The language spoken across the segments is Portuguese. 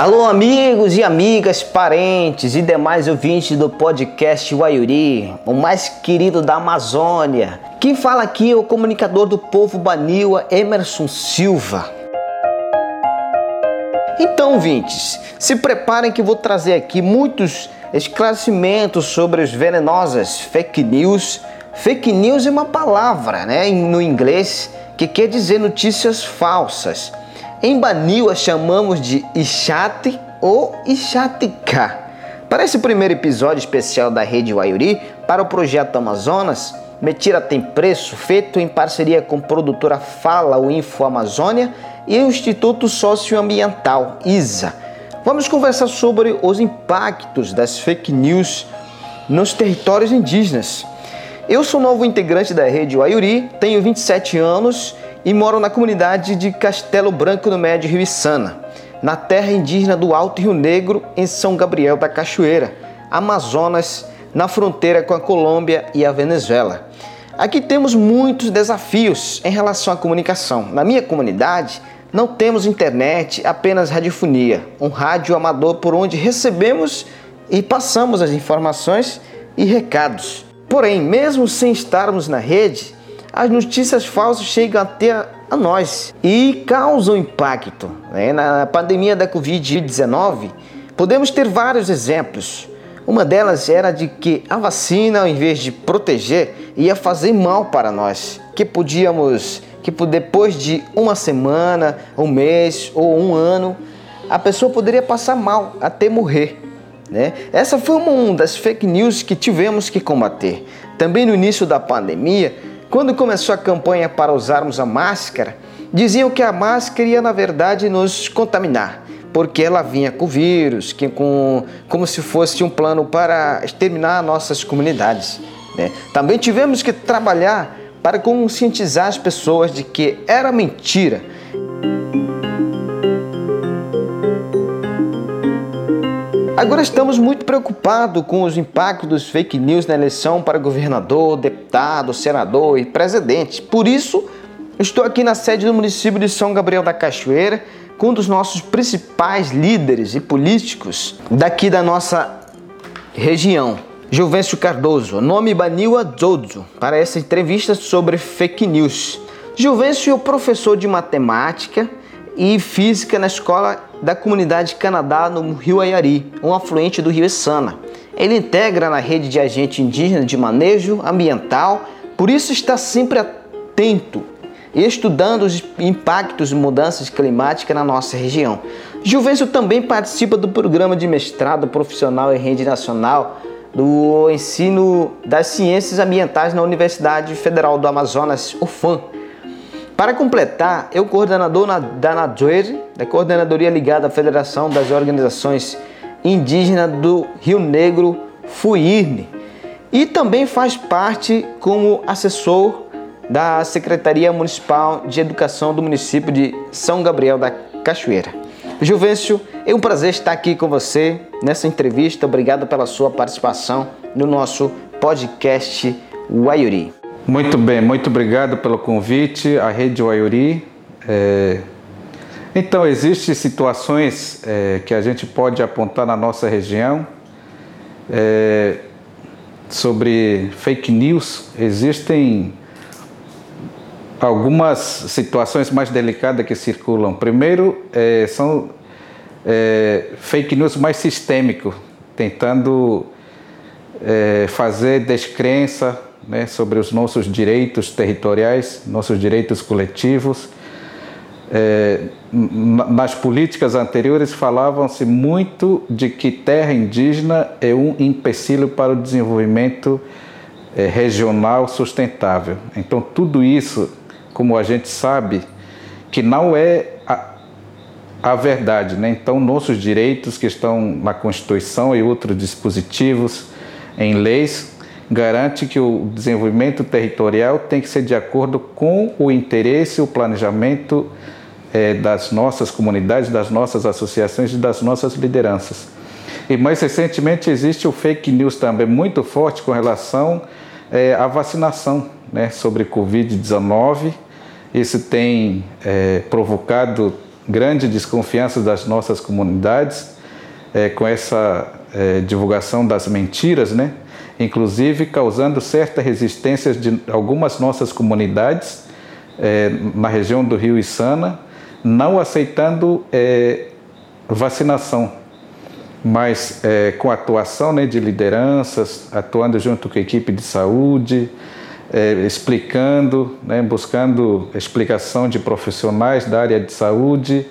Alô, amigos e amigas, parentes e demais ouvintes do podcast Waiuri, o mais querido da Amazônia. Quem fala aqui é o comunicador do povo Baniwa, Emerson Silva. Então, ouvintes, se preparem que vou trazer aqui muitos esclarecimentos sobre as venenosas fake news. Fake news é uma palavra, né, no inglês, que quer dizer notícias falsas. Em Baniwa chamamos de Ixate ou Ixatica. Para esse primeiro episódio especial da Rede Waiuri, para o projeto Amazonas, Mentira Tem Preço, feito em parceria com a produtora Fala o Info Amazônia e o Instituto Socioambiental, ISA. Vamos conversar sobre os impactos das fake news nos territórios indígenas. Eu sou novo integrante da rede Waiuri, tenho 27 anos e moro na comunidade de Castelo Branco no Médio Rio Içana, na terra indígena do Alto Rio Negro, em São Gabriel da Cachoeira, Amazonas, na fronteira com a Colômbia e a Venezuela. Aqui temos muitos desafios em relação à comunicação. Na minha comunidade, não temos internet, apenas radiofonia, um rádio amador por onde recebemos e passamos as informações e recados. Porém, mesmo sem estarmos na rede, as notícias falsas chegam até a nós e causam impacto. Né? Na pandemia da Covid-19, podemos ter vários exemplos. Uma delas era de que a vacina, ao invés de proteger, ia fazer mal para nós, que podíamos, que depois de uma semana, um mês ou um ano, a pessoa poderia passar mal até morrer. Né? Essa foi uma das fake news que tivemos que combater. Também no início da pandemia, quando começou a campanha para usarmos a máscara, diziam que a máscara ia na verdade nos contaminar, porque ela vinha com vírus, que com, como se fosse um plano para exterminar nossas comunidades. Né? Também tivemos que trabalhar para conscientizar as pessoas de que era mentira Agora estamos muito preocupados com os impactos dos fake news na eleição para governador, deputado, senador e presidente. Por isso, estou aqui na sede do município de São Gabriel da Cachoeira com um dos nossos principais líderes e políticos daqui da nossa região, Juvencio Cardoso, nome Baniwa Zodzo, para essa entrevista sobre fake news. Juvencio é professor de matemática e física na escola da comunidade Canadá no Rio Ayari, um afluente do Rio Essana. Ele integra na rede de agente indígena de manejo ambiental, por isso está sempre atento e estudando os impactos de mudanças climáticas na nossa região. Gilvêncio também participa do programa de mestrado profissional em rede nacional do ensino das ciências ambientais na Universidade Federal do Amazonas, UFAM. Para completar, o coordenador da NADOER, da Coordenadoria Ligada à Federação das Organizações Indígenas do Rio Negro, FUIRNE, e também faz parte como assessor da Secretaria Municipal de Educação do município de São Gabriel da Cachoeira. Juvencio, é um prazer estar aqui com você nessa entrevista. Obrigado pela sua participação no nosso podcast Waiuri. Muito bem, muito obrigado pelo convite à Rede Waiuri. É... Então, existem situações é, que a gente pode apontar na nossa região é, sobre fake news. Existem algumas situações mais delicadas que circulam. Primeiro, é, são é, fake news mais sistêmicos, tentando é, fazer descrença né, sobre os nossos direitos territoriais, nossos direitos coletivos. É, nas políticas anteriores falavam-se muito de que terra indígena é um empecilho para o desenvolvimento é, regional sustentável. Então, tudo isso, como a gente sabe, que não é a, a verdade. Né? Então, nossos direitos que estão na Constituição e outros dispositivos em leis garante que o desenvolvimento territorial tem que ser de acordo com o interesse, o planejamento é, das nossas comunidades, das nossas associações e das nossas lideranças. E mais recentemente existe o fake news também muito forte com relação é, à vacinação né, sobre Covid-19. Isso tem é, provocado grande desconfiança das nossas comunidades é, com essa é, divulgação das mentiras, né? inclusive causando certa resistência de algumas nossas comunidades é, na região do Rio Içana, não aceitando é, vacinação, mas é, com atuação né, de lideranças, atuando junto com a equipe de saúde, é, explicando, né, buscando explicação de profissionais da área de saúde,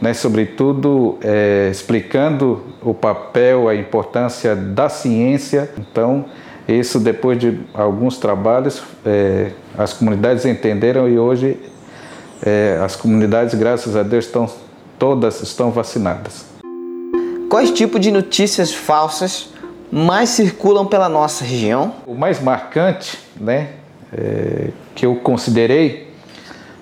né, sobretudo é, explicando o papel, a importância da ciência. Então, isso depois de alguns trabalhos, é, as comunidades entenderam e hoje é, as comunidades, graças a Deus, estão todas estão vacinadas. Quais tipos de notícias falsas mais circulam pela nossa região? O mais marcante, né, é, que eu considerei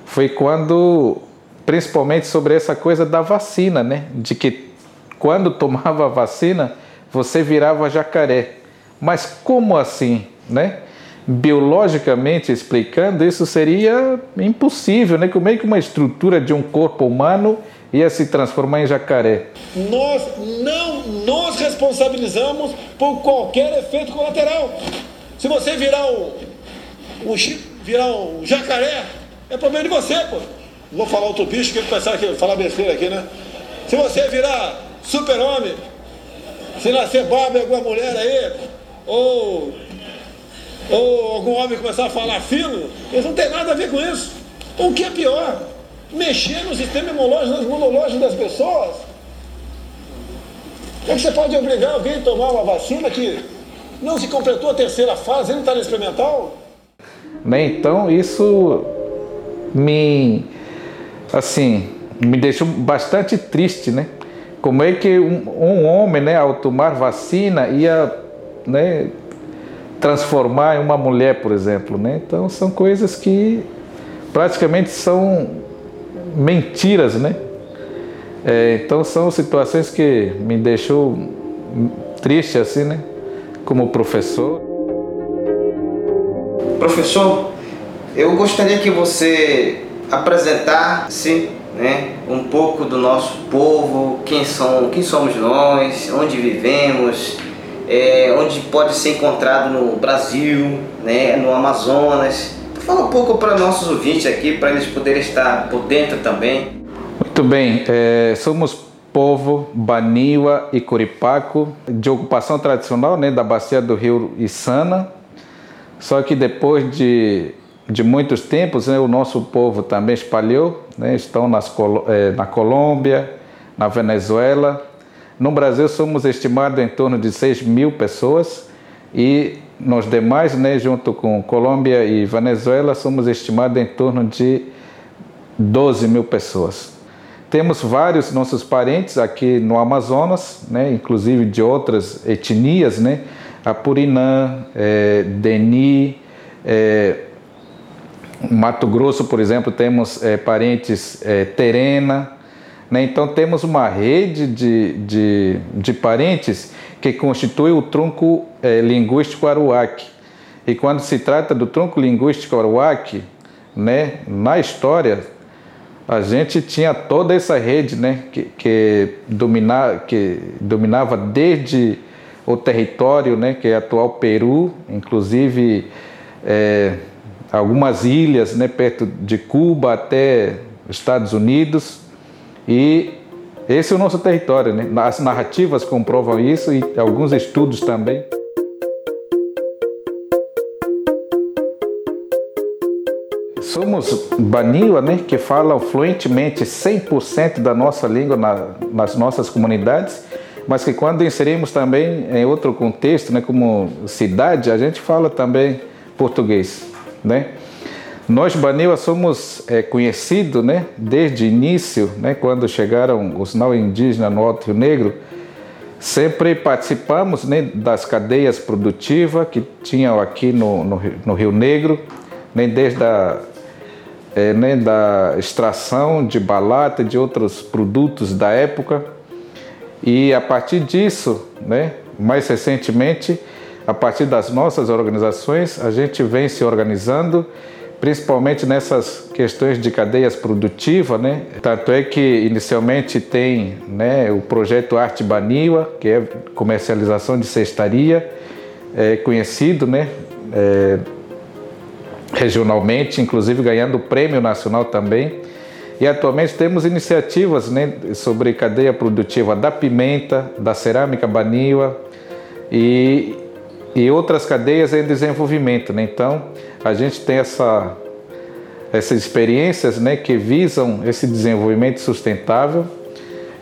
foi quando principalmente sobre essa coisa da vacina, né? De que quando tomava a vacina você virava jacaré. Mas como assim, né? Biologicamente explicando, isso seria impossível, né? Como é que uma estrutura de um corpo humano ia se transformar em jacaré? Nós não nos responsabilizamos por qualquer efeito colateral. Se você virar o, o virar o jacaré, é problema de você, pô vou falar outro bicho que ele pensar que falar besteira aqui, né? Se você virar super-homem, se nascer barba alguma mulher aí, ou, ou algum homem começar a falar fino, eles não tem nada a ver com isso. O que é pior? Mexer no sistema imunológico, das pessoas. Como é que você pode obrigar alguém a tomar uma vacina que não se completou a terceira fase, não está no experimental? Bem, então isso me assim, me deixou bastante triste, né? Como é que um, um homem, né, ao tomar vacina, ia, né, transformar em uma mulher, por exemplo, né? Então são coisas que praticamente são mentiras, né? É, então são situações que me deixou triste assim, né? Como professor. Professor, eu gostaria que você apresentar-se né, um pouco do nosso povo, quem, são, quem somos nós, onde vivemos, é, onde pode ser encontrado no Brasil, né, no Amazonas. Fala um pouco para nossos ouvintes aqui, para eles poderem estar por dentro também. Muito bem, é, somos povo Baniwa e Curipaco, de ocupação tradicional né, da bacia do rio Içana, só que depois de de muitos tempos, né, o nosso povo também espalhou, né, estão nas, eh, na Colômbia, na Venezuela. No Brasil somos estimados em torno de 6 mil pessoas e nos demais, né, junto com Colômbia e Venezuela, somos estimados em torno de 12 mil pessoas. Temos vários nossos parentes aqui no Amazonas, né, inclusive de outras etnias, né, Apurinã, é, Deni, é, Mato Grosso, por exemplo, temos é, parentes é, Terena, né? então temos uma rede de, de, de, parentes que constitui o tronco é, linguístico aruaque. E quando se trata do tronco linguístico aruaque, né, na história, a gente tinha toda essa rede né, que, que, domina, que dominava desde o território, né, que é atual Peru, inclusive é, algumas ilhas né, perto de Cuba até Estados Unidos. E esse é o nosso território. Né? As narrativas comprovam isso e alguns estudos também. Somos Baniwa, né, que falam fluentemente 100% da nossa língua na, nas nossas comunidades, mas que quando inserimos também em outro contexto, né, como cidade, a gente fala também português né? Nós, Baniwa, somos é, conhecidos né, desde o início, né, quando chegaram os não indígenas no Alto Rio Negro, sempre participamos né, das cadeias produtivas que tinham aqui no, no, no Rio Negro, né, desde a é, né, da extração de balata e de outros produtos da época. E a partir disso, né, mais recentemente, a partir das nossas organizações, a gente vem se organizando principalmente nessas questões de cadeias produtivas, né? Tanto é que inicialmente tem, né, o projeto Arte Baniwa, que é comercialização de cestaria, é conhecido, né, é, regionalmente, inclusive ganhando o prêmio nacional também. E atualmente temos iniciativas né, sobre cadeia produtiva da pimenta, da cerâmica Baniwa e, e outras cadeias em desenvolvimento. Né? Então, a gente tem essa, essas experiências né, que visam esse desenvolvimento sustentável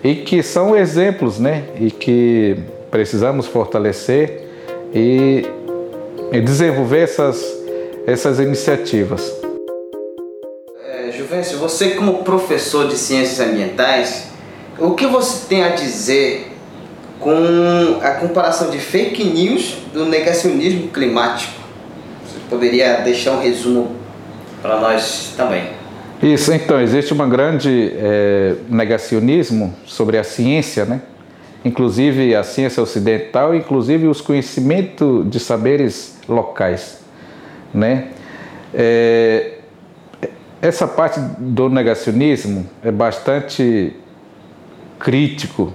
e que são exemplos né, e que precisamos fortalecer e, e desenvolver essas, essas iniciativas. Juvencio, você como professor de ciências ambientais, o que você tem a dizer com a comparação de fake news do negacionismo climático? Você poderia deixar um resumo para nós também? Isso, então, existe um grande é, negacionismo sobre a ciência, né? inclusive a ciência ocidental, inclusive os conhecimentos de saberes locais. Né? É, essa parte do negacionismo é bastante crítico,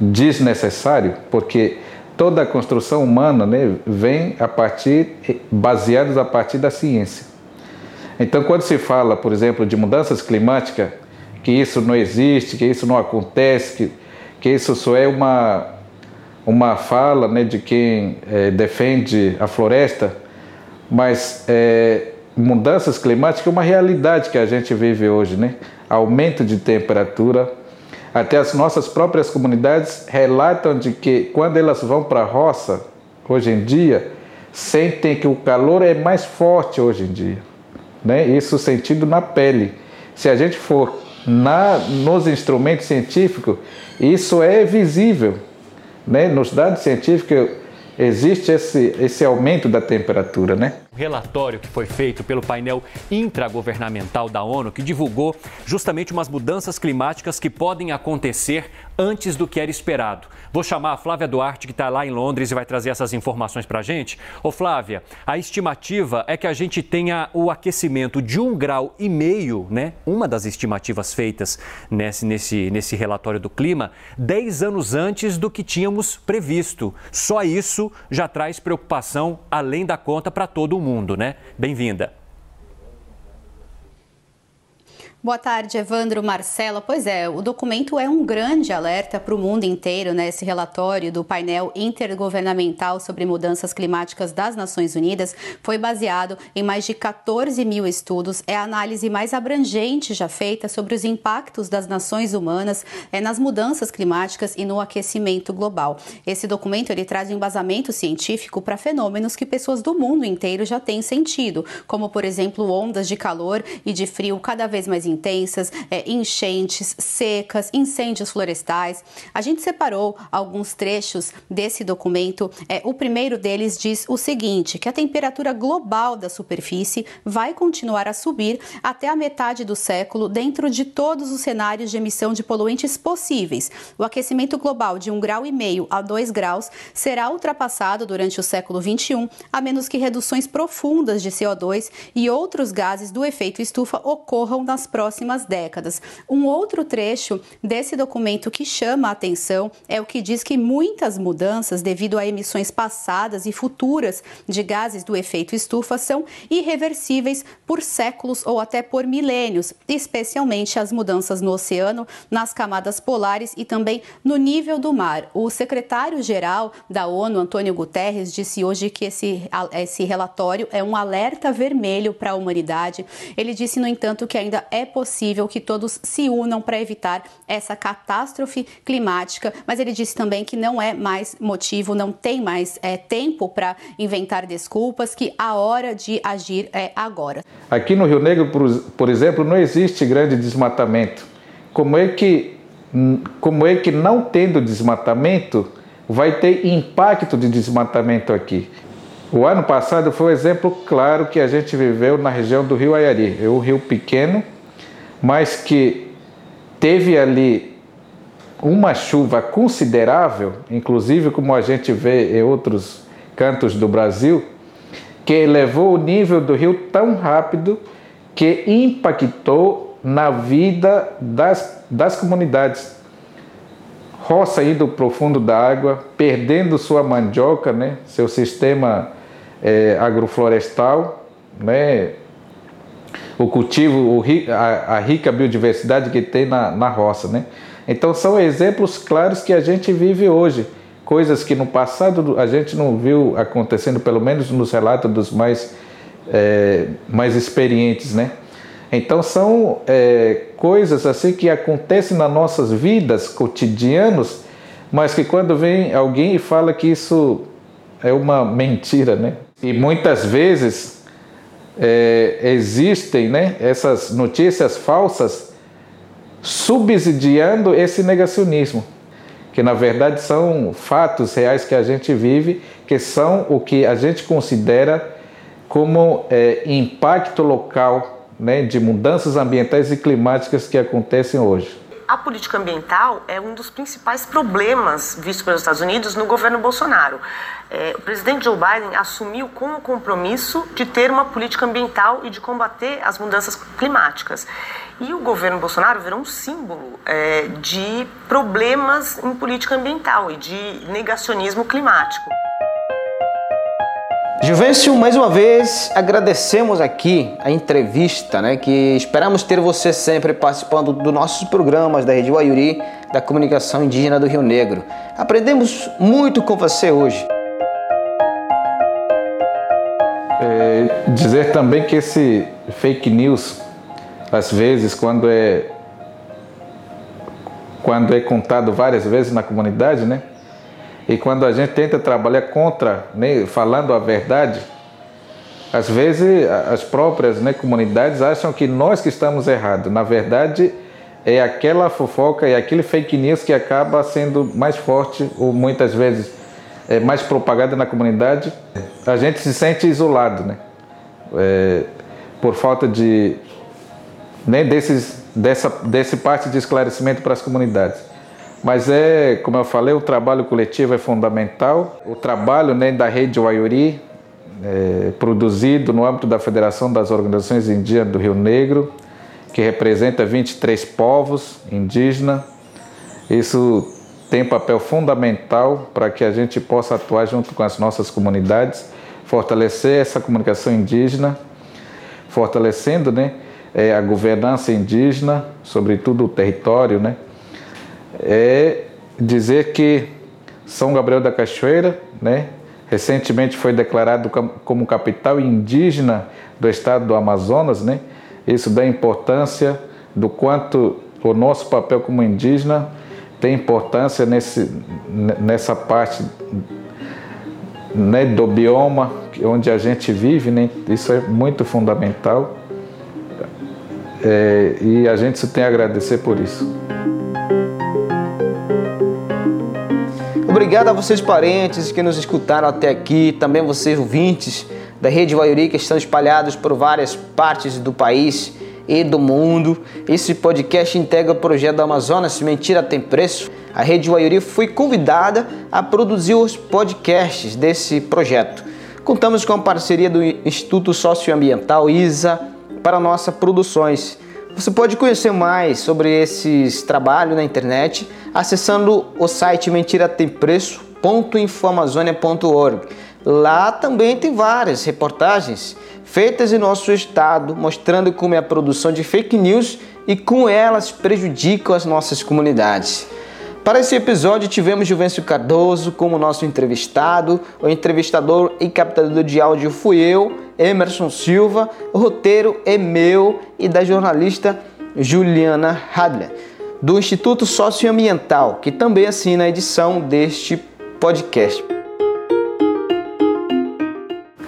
desnecessário, porque toda a construção humana né, vem a partir, baseados a partir da ciência. Então, quando se fala, por exemplo, de mudanças climáticas, que isso não existe, que isso não acontece, que, que isso só é uma, uma fala né, de quem é, defende a floresta, mas é, mudanças climáticas é uma realidade que a gente vive hoje, né? Aumento de temperatura. Até as nossas próprias comunidades relatam de que quando elas vão para a roça, hoje em dia, sentem que o calor é mais forte hoje em dia. Né? Isso sentido na pele. Se a gente for na, nos instrumentos científicos, isso é visível. Né? Nos dados científicos, existe esse, esse aumento da temperatura, né? Relatório que foi feito pelo painel intragovernamental da ONU, que divulgou justamente umas mudanças climáticas que podem acontecer antes do que era esperado. Vou chamar a Flávia Duarte, que está lá em Londres e vai trazer essas informações para a gente. Ô Flávia, a estimativa é que a gente tenha o aquecimento de um grau e meio, né? Uma das estimativas feitas nesse, nesse, nesse relatório do clima, 10 anos antes do que tínhamos previsto. Só isso já traz preocupação além da conta para todo mundo mundo, né? Bem-vinda. Boa tarde, Evandro, Marcela. Pois é, o documento é um grande alerta para o mundo inteiro, né? Esse relatório do painel intergovernamental sobre mudanças climáticas das Nações Unidas foi baseado em mais de 14 mil estudos. É a análise mais abrangente já feita sobre os impactos das nações humanas é, nas mudanças climáticas e no aquecimento global. Esse documento ele traz um embasamento científico para fenômenos que pessoas do mundo inteiro já têm sentido, como por exemplo ondas de calor e de frio cada vez mais intensas, é, enchentes, secas, incêndios florestais. A gente separou alguns trechos desse documento. É, o primeiro deles diz o seguinte: que a temperatura global da superfície vai continuar a subir até a metade do século dentro de todos os cenários de emissão de poluentes possíveis. O aquecimento global de 1,5 grau e meio a 2 graus será ultrapassado durante o século 21, a menos que reduções profundas de CO2 e outros gases do efeito estufa ocorram nas próximas décadas. Um outro trecho desse documento que chama a atenção é o que diz que muitas mudanças devido a emissões passadas e futuras de gases do efeito estufa são irreversíveis por séculos ou até por milênios, especialmente as mudanças no oceano, nas camadas polares e também no nível do mar. O secretário-geral da ONU, Antônio Guterres, disse hoje que esse, esse relatório é um alerta vermelho para a humanidade. Ele disse, no entanto, que ainda é possível que todos se unam para evitar essa catástrofe climática, mas ele disse também que não é mais motivo, não tem mais é, tempo para inventar desculpas, que a hora de agir é agora. Aqui no Rio Negro, por, por exemplo, não existe grande desmatamento. Como é que, como é que não tendo desmatamento vai ter impacto de desmatamento aqui? O ano passado foi um exemplo claro que a gente viveu na região do Rio Aiari. É um rio pequeno, mas que teve ali uma chuva considerável, inclusive como a gente vê em outros cantos do Brasil, que elevou o nível do rio tão rápido que impactou na vida das, das comunidades. Roça indo para o fundo da água, perdendo sua mandioca, né, seu sistema é, agroflorestal, né, o cultivo, o, a, a, rica biodiversidade que tem na, na roça. Né? Então são exemplos claros que a gente vive hoje, coisas que no passado a gente não viu acontecendo, pelo menos nos relatos dos mais, é, mais experientes. Né? Então são é, coisas assim que acontecem nas nossas vidas cotidianos, mas que quando vem alguém e fala que isso é uma mentira, né? E muitas vezes é, existem né, essas notícias falsas subsidiando esse negacionismo, que na verdade são fatos reais que a gente vive, que são o que a gente considera como é, impacto local né, de mudanças ambientais e climáticas que acontecem hoje a política ambiental é um dos principais problemas vistos pelos Estados Unidos no governo Bolsonaro. É, o presidente Joe Biden assumiu com o compromisso de ter uma política ambiental e de combater as mudanças climáticas. E o governo Bolsonaro virou um símbolo é, de problemas em política ambiental e de negacionismo climático. Juvencio, mais uma vez agradecemos aqui a entrevista, né? Que esperamos ter você sempre participando dos nossos programas da Rede Waiuri, da comunicação indígena do Rio Negro. Aprendemos muito com você hoje. É, dizer também que esse fake news, às vezes, quando é quando é contado várias vezes na comunidade, né? E quando a gente tenta trabalhar contra, né, falando a verdade, às vezes as próprias né, comunidades acham que nós que estamos errados. Na verdade, é aquela fofoca, é aquele fake news que acaba sendo mais forte ou muitas vezes é mais propagada na comunidade. A gente se sente isolado, né? É, por falta de né, desses, dessa, desse parte de esclarecimento para as comunidades. Mas é, como eu falei, o trabalho coletivo é fundamental. O trabalho né, da rede Waiuri, é, produzido no âmbito da Federação das Organizações Indígenas do Rio Negro, que representa 23 povos indígenas. Isso tem papel fundamental para que a gente possa atuar junto com as nossas comunidades, fortalecer essa comunicação indígena, fortalecendo né, é, a governança indígena, sobretudo o território, né, é dizer que São Gabriel da Cachoeira, né, recentemente foi declarado como capital indígena do estado do Amazonas, né? Isso dá importância do quanto o nosso papel como indígena tem importância nesse, nessa parte né, do bioma onde a gente vive, né? Isso é muito fundamental. É, e a gente tem a agradecer por isso. Obrigado a vocês parentes que nos escutaram até aqui, também vocês ouvintes da Rede Waiuri que estão espalhados por várias partes do país e do mundo. Esse podcast integra o projeto do Amazonas Mentira Tem Preço. A Rede Waiuri foi convidada a produzir os podcasts desse projeto. Contamos com a parceria do Instituto Socioambiental ISA para nossas produções. Você pode conhecer mais sobre esses trabalhos na internet acessando o site mentiratempreço.infoamazônia.org. Lá também tem várias reportagens feitas em nosso estado mostrando como é a produção de fake news e como elas prejudicam as nossas comunidades. Para esse episódio, tivemos Juvencio Cardoso como nosso entrevistado. O entrevistador e captador de áudio fui eu, Emerson Silva. O roteiro é meu e da jornalista Juliana Hadler, do Instituto Socioambiental, que também assina a edição deste podcast.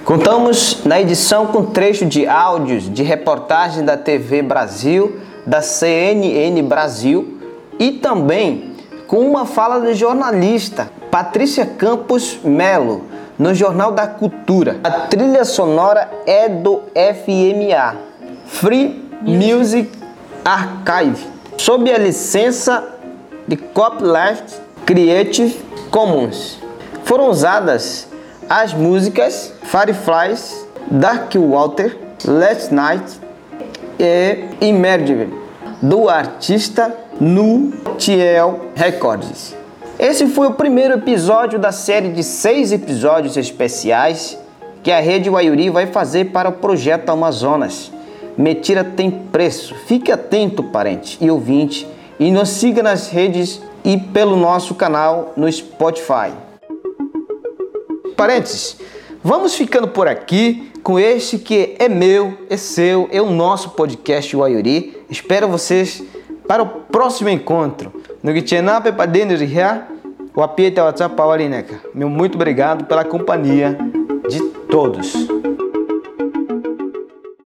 Contamos na edição com trecho de áudios de reportagem da TV Brasil, da CNN Brasil e também com uma fala da jornalista Patrícia Campos Melo no Jornal da Cultura. A trilha sonora é do FMA, Free Music Archive, sob a licença de Copyleft Creative Commons. Foram usadas as músicas Fireflies Dark Water, Last Night e Emerging, do artista Nu Tiel Records. Esse foi o primeiro episódio da série de seis episódios especiais que a Rede Waiuri vai fazer para o projeto Amazonas. Mentira tem preço. Fique atento, parente e ouvinte, e nos siga nas redes e pelo nosso canal no Spotify. Parentes, vamos ficando por aqui com este que é meu, é seu, é o nosso podcast Waiuri. Espero vocês para o próximo encontro. No Gitchenape para dentro de o Apieta WhatsApp Paulineca. Meu muito obrigado pela companhia de todos.